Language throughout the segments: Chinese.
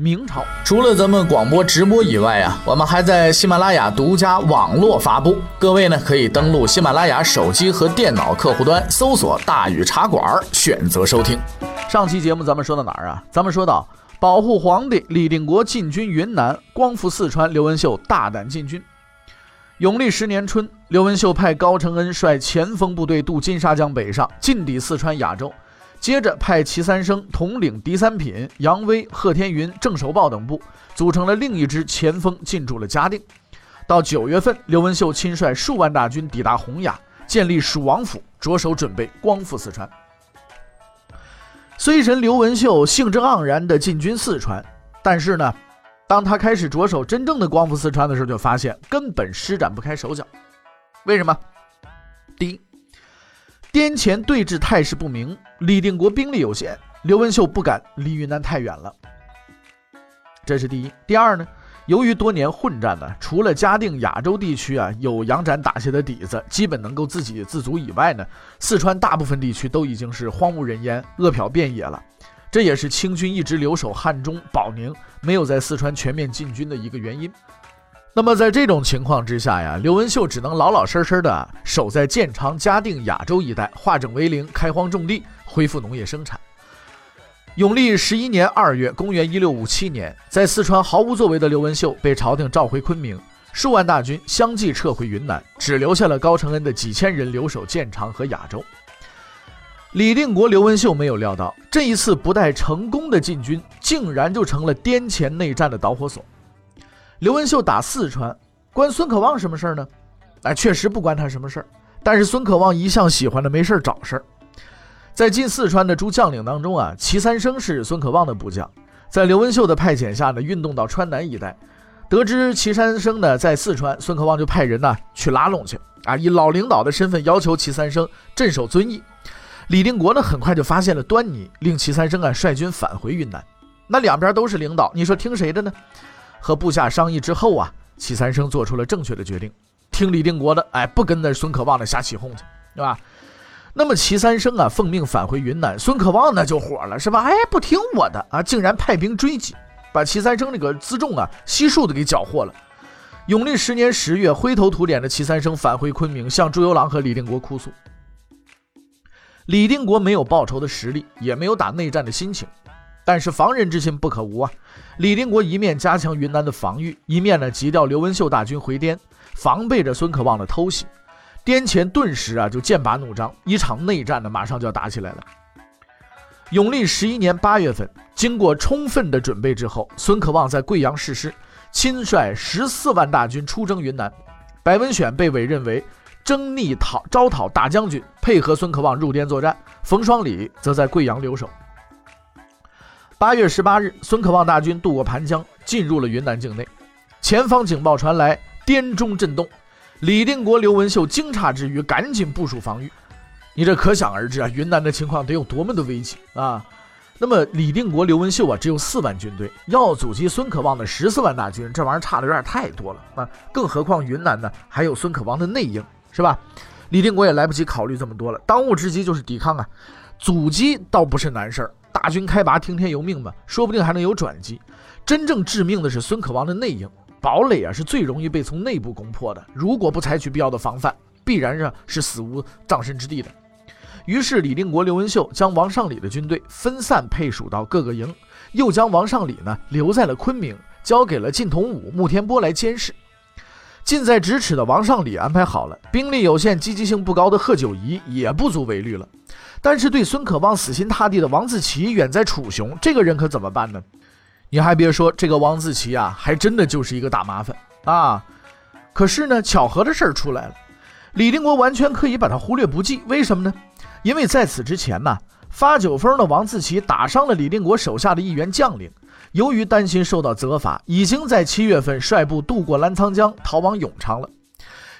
明朝除了咱们广播直播以外啊，我们还在喜马拉雅独家网络发布。各位呢，可以登录喜马拉雅手机和电脑客户端，搜索“大禹茶馆”，选择收听。上期节目咱们说到哪儿啊？咱们说到保护皇帝，李定国进军云南，光复四川。刘文秀大胆进军。永历十年春，刘文秀派高承恩率前锋部队渡金沙江北上，进抵四川雅州。接着派齐三生统领狄三品、杨威、贺天云、郑守豹等部，组成了另一支前锋，进驻了嘉定。到九月份，刘文秀亲率数万大军抵达洪雅，建立蜀王府，着手准备光复四川。虽神刘文秀兴致盎然地进军四川，但是呢，当他开始着手真正的光复四川的时候，就发现根本施展不开手脚。为什么？第一。滇黔对峙态势不明，李定国兵力有限，刘文秀不敢离云南太远了。这是第一。第二呢，由于多年混战呢，除了嘉定、雅州地区啊有杨展打下的底子，基本能够自给自足以外呢，四川大部分地区都已经是荒无人烟、饿殍遍野了。这也是清军一直留守汉中、保宁，没有在四川全面进军的一个原因。那么在这种情况之下呀，刘文秀只能老老实实的守在建昌、嘉定、雅州一带，化整为零，开荒种地，恢复农业生产。永历十一年二月，公元一六五七年，在四川毫无作为的刘文秀被朝廷召回昆明，数万大军相继撤回云南，只留下了高承恩的几千人留守建昌和雅州。李定国、刘文秀没有料到，这一次不带成功的进军，竟然就成了滇黔内战的导火索。刘文秀打四川，关孙可望什么事儿呢？哎，确实不关他什么事儿。但是孙可望一向喜欢的没事儿找事儿。在进四川的诸将领当中啊，齐三生是孙可望的部将，在刘文秀的派遣下呢，运动到川南一带。得知齐三生呢在四川，孙可望就派人呢去拉拢去啊，以老领导的身份要求齐三生镇守遵义。李定国呢很快就发现了端倪，令齐三生啊率军返回云南。那两边都是领导，你说听谁的呢？和部下商议之后啊，齐三生做出了正确的决定，听李定国的，哎，不跟那孙可望的瞎起哄去，对吧？那么齐三生啊，奉命返回云南，孙可望那就火了，是吧？哎，不听我的啊，竟然派兵追击，把齐三生那个辎重啊悉数的给缴获了。永历十年十月，灰头土脸的齐三生返回昆明，向朱由榔和李定国哭诉。李定国没有报仇的实力，也没有打内战的心情。但是防人之心不可无啊！李定国一面加强云南的防御，一面呢急调刘文秀大军回滇，防备着孙可望的偷袭。滇黔顿时啊就剑拔弩张，一场内战呢马上就要打起来了。永历十一年八月份，经过充分的准备之后，孙可望在贵阳誓师，亲率十四万大军出征云南。白文选被委任为征逆讨招讨大将军，配合孙可望入滇作战。冯双礼则在贵阳留守。八月十八日，孙可望大军渡过盘江，进入了云南境内。前方警报传来，滇中震动。李定国、刘文秀惊诧之余，赶紧部署防御。你这可想而知啊，云南的情况得有多么的危急啊！那么李定国、刘文秀啊，只有四万军队，要阻击孙可望的十四万大军，这玩意儿差的有点太多了啊！更何况云南呢，还有孙可望的内应，是吧？李定国也来不及考虑这么多了，当务之急就是抵抗啊！阻击倒不是难事儿。大军开拔，听天由命吧，说不定还能有转机。真正致命的是孙可望的内应，堡垒啊是最容易被从内部攻破的。如果不采取必要的防范，必然是是死无葬身之地的。于是李定国、刘文秀将王尚礼的军队分散配属到各个营，又将王尚礼呢留在了昆明，交给了靳同武、穆天波来监视。近在咫尺的王尚礼安排好了，兵力有限、积极性不高的贺九仪也不足为虑了。但是对孙可望死心塌地的王自奇远在楚雄，这个人可怎么办呢？你还别说，这个王自奇啊，还真的就是一个大麻烦啊！可是呢，巧合的事儿出来了，李定国完全可以把他忽略不计。为什么呢？因为在此之前呢，发酒疯的王自奇打伤了李定国手下的一员将领，由于担心受到责罚，已经在七月份率部渡过澜沧江，逃往永昌了。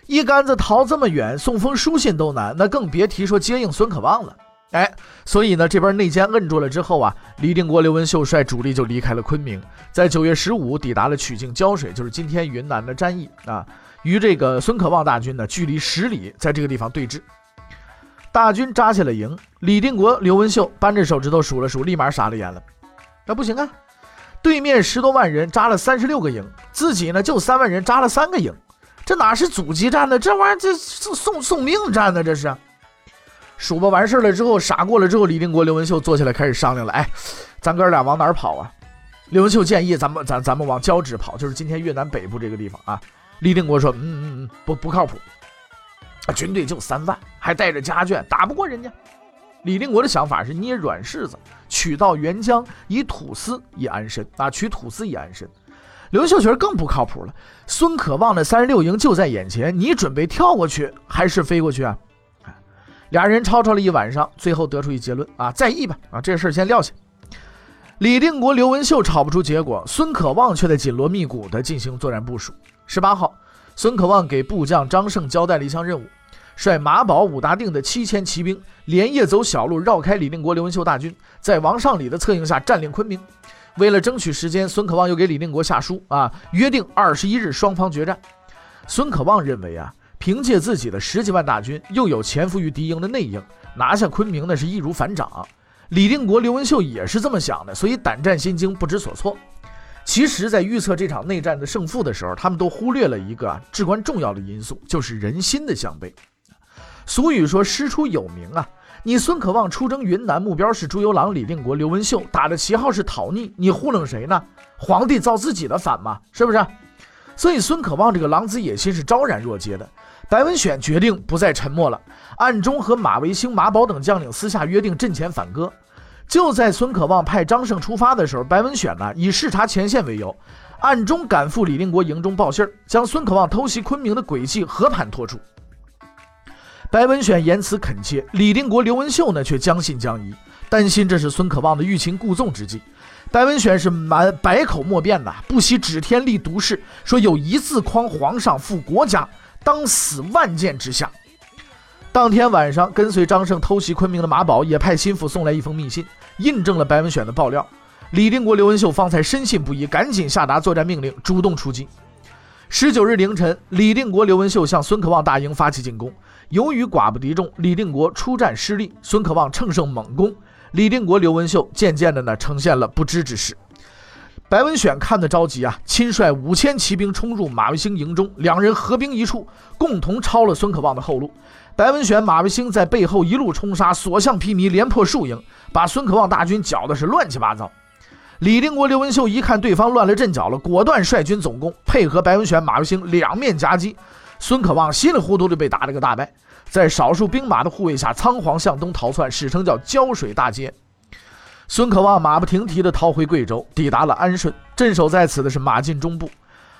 一竿子逃这么远，送封书信都难，那更别提说接应孙可望了。哎，所以呢，这边内奸摁住了之后啊，李定国、刘文秀率主力就离开了昆明，在九月十五抵达了曲靖胶水，就是今天云南的战役啊，与这个孙可望大军呢距离十里，在这个地方对峙。大军扎下了营，李定国、刘文秀扳着手指头数了数，立马傻了眼了。那不行啊，对面十多万人扎了三十六个营，自己呢就三万人扎了三个营，这哪是阻击战呢？这玩意儿这送送命战呢？这是。数吧完事了之后，傻过了之后，李定国、刘文秀坐下来开始商量了。哎，咱哥俩往哪儿跑啊？刘文秀建议咱们咱咱们往交趾跑，就是今天越南北部这个地方啊。李定国说：“嗯嗯嗯，不不靠谱，啊，军队就三万，还带着家眷，打不过人家。”李定国的想法是捏软柿子，取到沅江，以土司以安身啊，取土司以安身。刘秀觉得更不靠谱了。孙可望的三十六营就在眼前，你准备跳过去还是飞过去啊？俩人吵吵了一晚上，最后得出一结论啊，在议吧啊，这事儿先撂下。李定国、刘文秀吵不出结果，孙可望却在紧锣密鼓地进行作战部署。十八号，孙可望给部将张胜交代了一项任务，率马宝、武大定的七千骑兵，连夜走小路绕开李定国、刘文秀大军，在王尚礼的策应下占领昆明。为了争取时间，孙可望又给李定国下书啊，约定二十一日双方决战。孙可望认为啊。凭借自己的十几万大军，又有潜伏于敌营的内应，拿下昆明那是易如反掌。李定国、刘文秀也是这么想的，所以胆战心惊，不知所措。其实，在预测这场内战的胜负的时候，他们都忽略了一个至关重要的因素，就是人心的向背。俗语说“师出有名”啊，你孙可望出征云南，目标是朱由榔、李定国、刘文秀，打的旗号是讨逆，你糊弄谁呢？皇帝造自己的反嘛，是不是？所以孙可望这个狼子野心是昭然若揭的。白文选决定不再沉默了，暗中和马维兴、马宝等将领私下约定阵前反戈。就在孙可望派张胜出发的时候，白文选呢以视察前线为由，暗中赶赴李定国营中报信儿，将孙可望偷袭昆明的诡计和盘托出。白文选言辞恳切，李定国、刘文秀呢却将信将疑，担心这是孙可望的欲擒故纵之计。白文选是满百口莫辩的，不惜指天立毒誓，说有一字匡皇上负国家。当死万箭之下。当天晚上，跟随张胜偷袭昆明的马宝也派心腹送来一封密信，印证了白文选的爆料。李定国、刘文秀方才深信不疑，赶紧下达作战命令，主动出击。十九日凌晨，李定国、刘文秀向孙可望大营发起进攻。由于寡不敌众，李定国出战失利，孙可望乘胜猛攻。李定国、刘文秀渐渐的呢，呈现了不支之势。白文选看得着急啊，亲率五千骑兵冲入马卫星营中，两人合兵一处，共同抄了孙可望的后路。白文选、马卫星在背后一路冲杀，所向披靡，连破数营，把孙可望大军搅的是乱七八糟。李定国、刘文秀一看对方乱了阵脚了，果断率军总攻，配合白文选、马卫星两面夹击。孙可望稀里糊涂的被打了个大败，在少数兵马的护卫下，仓皇向东逃窜，史称叫胶水大捷。孙可望马不停蹄地逃回贵州，抵达了安顺。镇守在此的是马进忠部。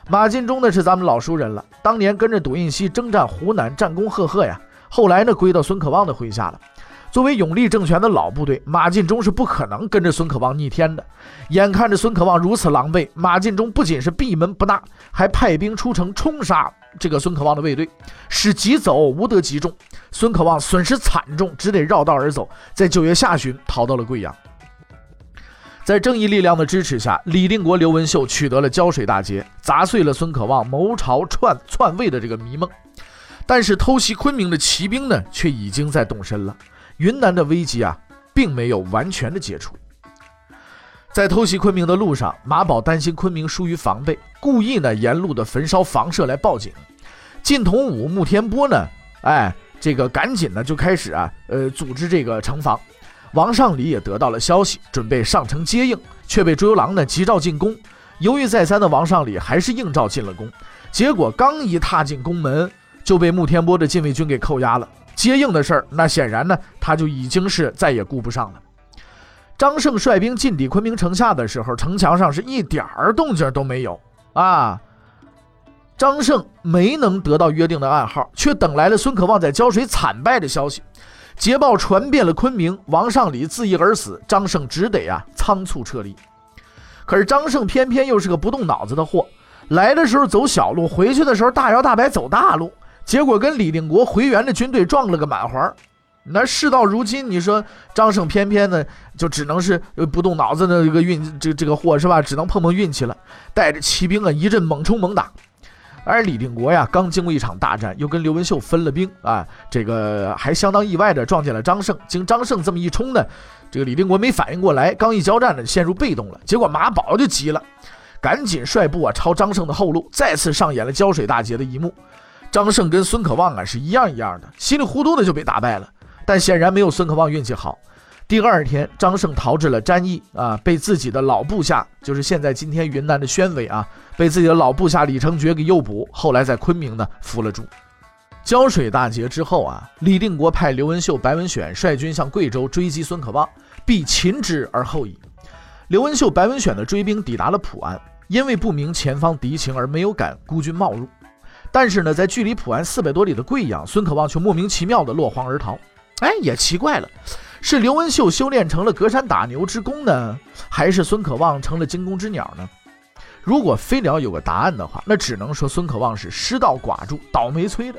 马进忠呢是咱们老熟人了，当年跟着董应锡征战湖南，战功赫赫呀。后来呢归到孙可望的麾下了。作为永历政权的老部队，马进忠是不可能跟着孙可望逆天的。眼看着孙可望如此狼狈，马进忠不仅是闭门不纳，还派兵出城冲杀这个孙可望的卫队，使急走无得击中。孙可望损失惨重，只得绕道而走，在九月下旬逃到了贵阳。在正义力量的支持下，李定国、刘文秀取得了胶水大捷，砸碎了孙可望谋朝篡篡位的这个迷梦。但是偷袭昆明的骑兵呢，却已经在动身了。云南的危机啊，并没有完全的解除。在偷袭昆明的路上，马宝担心昆明疏于防备，故意呢沿路的焚烧房舍来报警。靳同武、穆天波呢，哎，这个赶紧呢就开始啊，呃，组织这个城防。王尚礼也得到了消息，准备上城接应，却被朱由榔呢急召进宫。犹豫再三的王尚礼还是应召进了宫。结果刚一踏进宫门，就被穆天波的禁卫军给扣押了。接应的事儿，那显然呢，他就已经是再也顾不上了。张胜率兵进抵昆明城下的时候，城墙上是一点儿动静都没有啊。张胜没能得到约定的暗号，却等来了孙可望在胶水惨败的消息。捷报传遍了昆明，王尚礼自缢而死，张胜只得啊仓促撤离。可是张胜偏偏又是个不动脑子的货，来的时候走小路，回去的时候大摇大摆走大路，结果跟李定国回援的军队撞了个满怀。那事到如今，你说张胜偏偏呢，就只能是不动脑子的一个运这这个货是吧？只能碰碰运气了，带着骑兵啊一阵猛冲猛打。而李定国呀，刚经过一场大战，又跟刘文秀分了兵啊，这个还相当意外的撞见了张胜。经张胜这么一冲呢，这个李定国没反应过来，刚一交战呢，陷入被动了。结果马宝就急了，赶紧率部啊朝张胜的后路，再次上演了胶水大捷的一幕。张胜跟孙可望啊是一样一样的，稀里糊涂的就被打败了。但显然没有孙可望运气好。第二天，张胜逃至了詹义啊，被自己的老部下，就是现在今天云南的宣伟啊，被自己的老部下李成觉给诱捕。后来在昆明呢服了诛。胶水大捷之后啊，李定国派刘文秀、白文选率军向贵州追击孙可望，必擒之而后已。刘文秀、白文选的追兵抵达了普安，因为不明前方敌情而没有敢孤军冒入。但是呢，在距离普安四百多里的贵阳，孙可望却莫名其妙的落荒而逃。哎，也奇怪了，是刘文秀修炼成了隔山打牛之功呢，还是孙可望成了惊弓之鸟呢？如果非得要有个答案的话，那只能说孙可望是失道寡助，倒霉催的。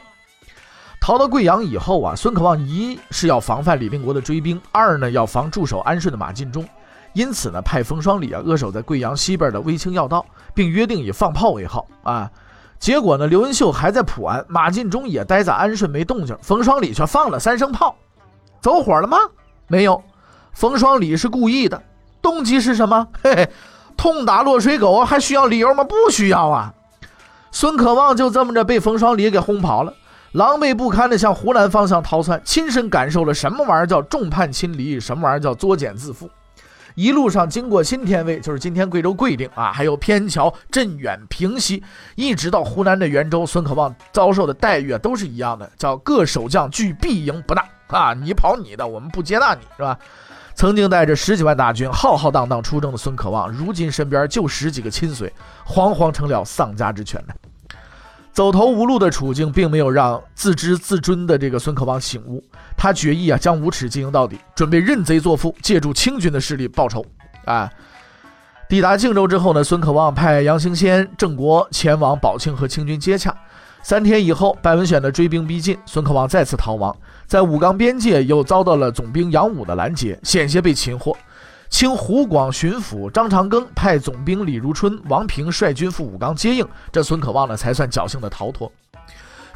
逃到贵阳以后啊，孙可望一是要防范李定国的追兵，二呢要防驻守安顺的马进忠，因此呢派冯双礼啊扼守在贵阳西边的威清要道，并约定以放炮为号啊。结果呢，刘文秀还在普安，马进忠也待在安顺没动静，冯双礼却放了三声炮。走火了吗？没有，冯双礼是故意的，动机是什么？嘿嘿，痛打落水狗还需要理由吗？不需要啊。孙可望就这么着被冯双礼给轰跑了，狼狈不堪的向湖南方向逃窜，亲身感受了什么玩意儿叫众叛亲离，什么玩意儿叫作茧自缚。一路上经过新天卫，就是今天贵州贵定啊，还有偏桥、镇远、平西，一直到湖南的袁州，孙可望遭受的待遇啊都是一样的，叫各守将俱必营不纳。啊，你跑你的，我们不接纳你是吧？曾经带着十几万大军浩浩荡荡出征的孙可望，如今身边就十几个亲随，惶惶成了丧家之犬呢。走投无路的处境，并没有让自知自尊的这个孙可望醒悟，他决意啊，将无耻经营到底，准备认贼作父，借助清军的势力报仇。啊，抵达靖州之后呢，孙可望派杨兴先、郑国前往保庆和清军接洽。三天以后，白文选的追兵逼近，孙可望再次逃亡，在武冈边界又遭到了总兵杨武的拦截，险些被擒获。清湖广巡抚张长庚派总兵李如春、王平率军赴武冈接应，这孙可望呢才算侥幸的逃脱。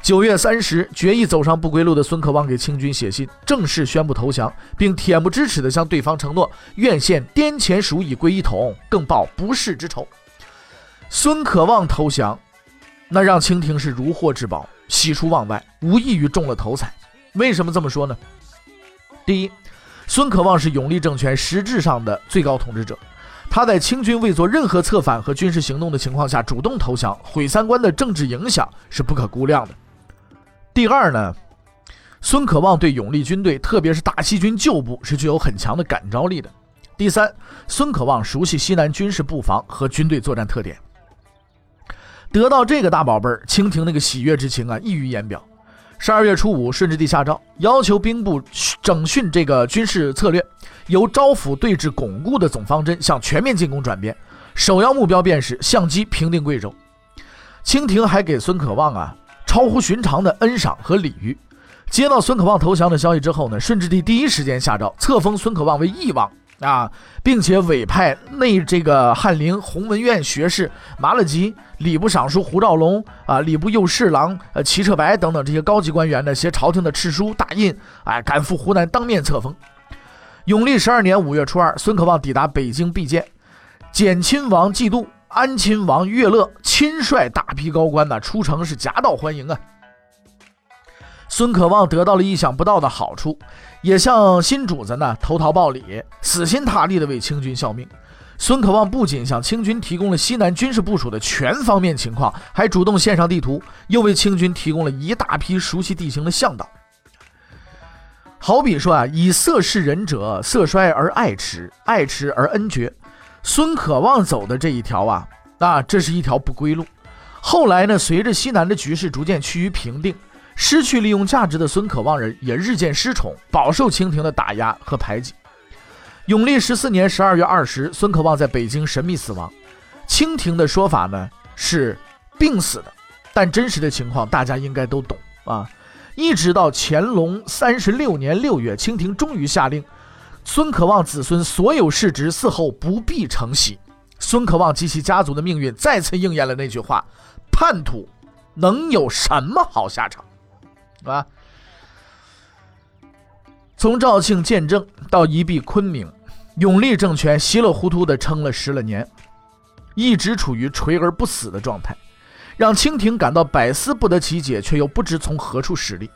九月三十，决意走上不归路的孙可望给清军写信，正式宣布投降，并恬不知耻地向对方承诺愿献滇黔蜀以归一统，更报不世之仇。孙可望投降。那让清廷是如获至宝，喜出望外，无异于中了头彩。为什么这么说呢？第一，孙可望是永历政权实质上的最高统治者，他在清军未做任何策反和军事行动的情况下主动投降，毁三观的政治影响是不可估量的。第二呢，孙可望对永历军队，特别是大西军旧部是具有很强的感召力的。第三，孙可望熟悉西南军事布防和军队作战特点。得到这个大宝贝儿，清廷那个喜悦之情啊，溢于言表。十二月初五，顺治帝下诏，要求兵部整训这个军事策略，由招抚对峙巩固的总方针向全面进攻转变，首要目标便是相机平定贵州。清廷还给孙可望啊超乎寻常的恩赏和礼遇。接到孙可望投降的消息之后呢，顺治帝第一时间下诏册封孙可望为义王。啊，并且委派内这个翰林、弘文院学士马勒吉、礼部尚书胡兆龙啊、礼部右侍郎呃齐彻白等等这些高级官员呢，携朝廷的敕书大印，哎，赶赴湖南当面册封。永历十二年五月初二，孙可望抵达北京觐见，简亲王季度、安亲王岳乐亲率大批高官呢出城，是夹道欢迎啊。孙可望得到了意想不到的好处，也向新主子呢投桃报李，死心塌地的为清军效命。孙可望不仅向清军提供了西南军事部署的全方面情况，还主动献上地图，又为清军提供了一大批熟悉地形的向导。好比说啊，以色事人者，色衰而爱弛，爱弛而恩绝。孙可望走的这一条啊，啊，这是一条不归路。后来呢，随着西南的局势逐渐趋于平定。失去利用价值的孙可望人也日渐失宠，饱受清廷的打压和排挤。永历十四年十二月二十，孙可望在北京神秘死亡。清廷的说法呢是病死的，但真实的情况大家应该都懂啊。一直到乾隆三十六年六月，清廷终于下令，孙可望子孙所有世侄嗣后不必承袭。孙可望及其家族的命运再次应验了那句话：叛徒能有什么好下场？啊！从肇庆建政到一闭昆明，永历政权稀里糊涂地撑了十来年，一直处于垂而不死的状态，让清廷感到百思不得其解，却又不知从何处使力。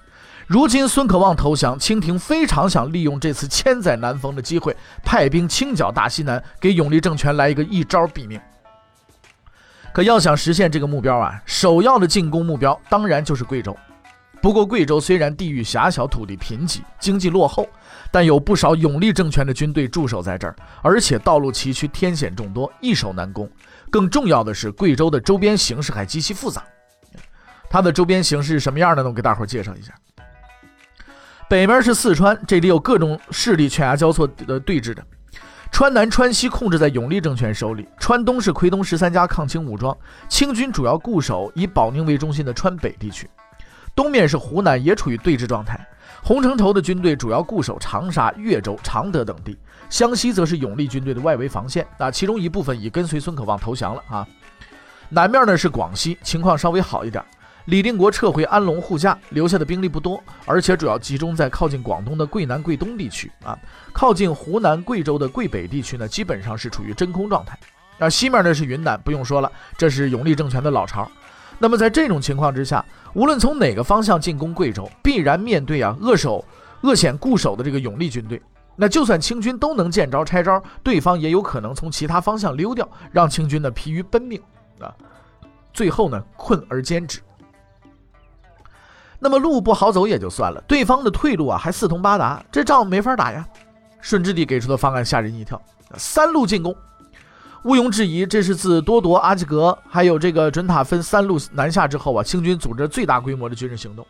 如今孙可望投降，清廷非常想利用这次千载难逢的机会，派兵清剿大西南，给永历政权来一个一招毙命。可要想实现这个目标啊，首要的进攻目标当然就是贵州。不过，贵州虽然地域狭小、土地贫瘠、经济落后，但有不少永历政权的军队驻守在这儿，而且道路崎岖、天险众多，易守难攻。更重要的是，贵州的周边形势还极其复杂。它的周边形势是什么样的呢？我给大伙儿介绍一下。北面是四川，这里有各种势力犬牙交错的对峙着。川南、川西控制在永历政权手里，川东是奎东十三家抗清武装，清军主要固守以保宁为中心的川北地区。东面是湖南，也处于对峙状态。洪承畴的军队主要固守长沙、岳州、常德等地，湘西则是永历军队的外围防线。那，其中一部分已跟随孙可望投降了啊。南面呢是广西，情况稍微好一点。李定国撤回安龙护驾，留下的兵力不多，而且主要集中在靠近广东的桂南、桂东地区啊。靠近湖南、贵州的桂北地区呢，基本上是处于真空状态。那，西面呢是云南，不用说了，这是永历政权的老巢。那么在这种情况之下，无论从哪个方向进攻贵州，必然面对啊扼守、扼险固守的这个永历军队。那就算清军都能见招拆招，对方也有可能从其他方向溜掉，让清军呢疲于奔命啊，最后呢困而歼之。那么路不好走也就算了，对方的退路啊还四通八达，这仗没法打呀。顺治帝给出的方案吓人一跳，三路进攻。毋庸置疑，这是自多铎、阿济格还有这个准塔分三路南下之后啊，清军组织最大规模的军事行动。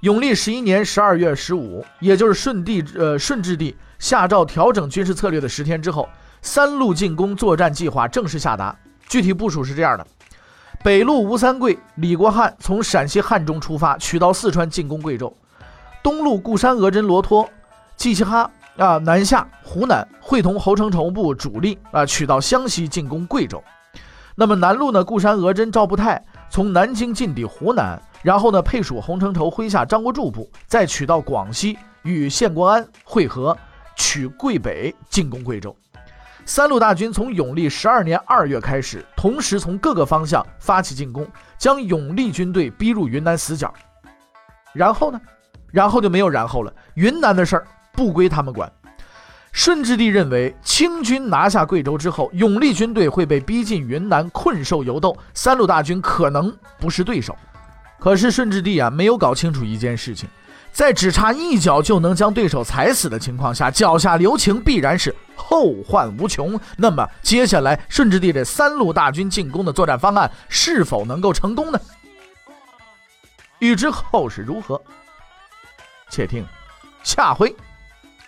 永历十一年十二月十五，也就是顺帝呃顺治帝下诏调整军事策略的十天之后，三路进攻作战计划正式下达。具体部署是这样的：北路吴三桂、李国汉从陕西汉中出发，取道四川进攻贵州；东路固山额真罗托、季其哈。啊，南下湖南，会同侯成畴部主力啊，取到湘西进攻贵州。那么南路呢？固山额真赵步泰从南京进抵湖南，然后呢，配属洪承畴麾下张国柱部，再取到广西与献国安会合，取桂北进攻贵州。三路大军从永历十二年二月开始，同时从各个方向发起进攻，将永历军队逼入云南死角。然后呢？然后就没有然后了。云南的事儿。不归他们管。顺治帝认为，清军拿下贵州之后，永历军队会被逼进云南，困兽犹斗，三路大军可能不是对手。可是顺治帝啊，没有搞清楚一件事情，在只差一脚就能将对手踩死的情况下，脚下留情必然是后患无穷。那么，接下来顺治帝这三路大军进攻的作战方案是否能够成功呢？欲知后事如何，且听下回。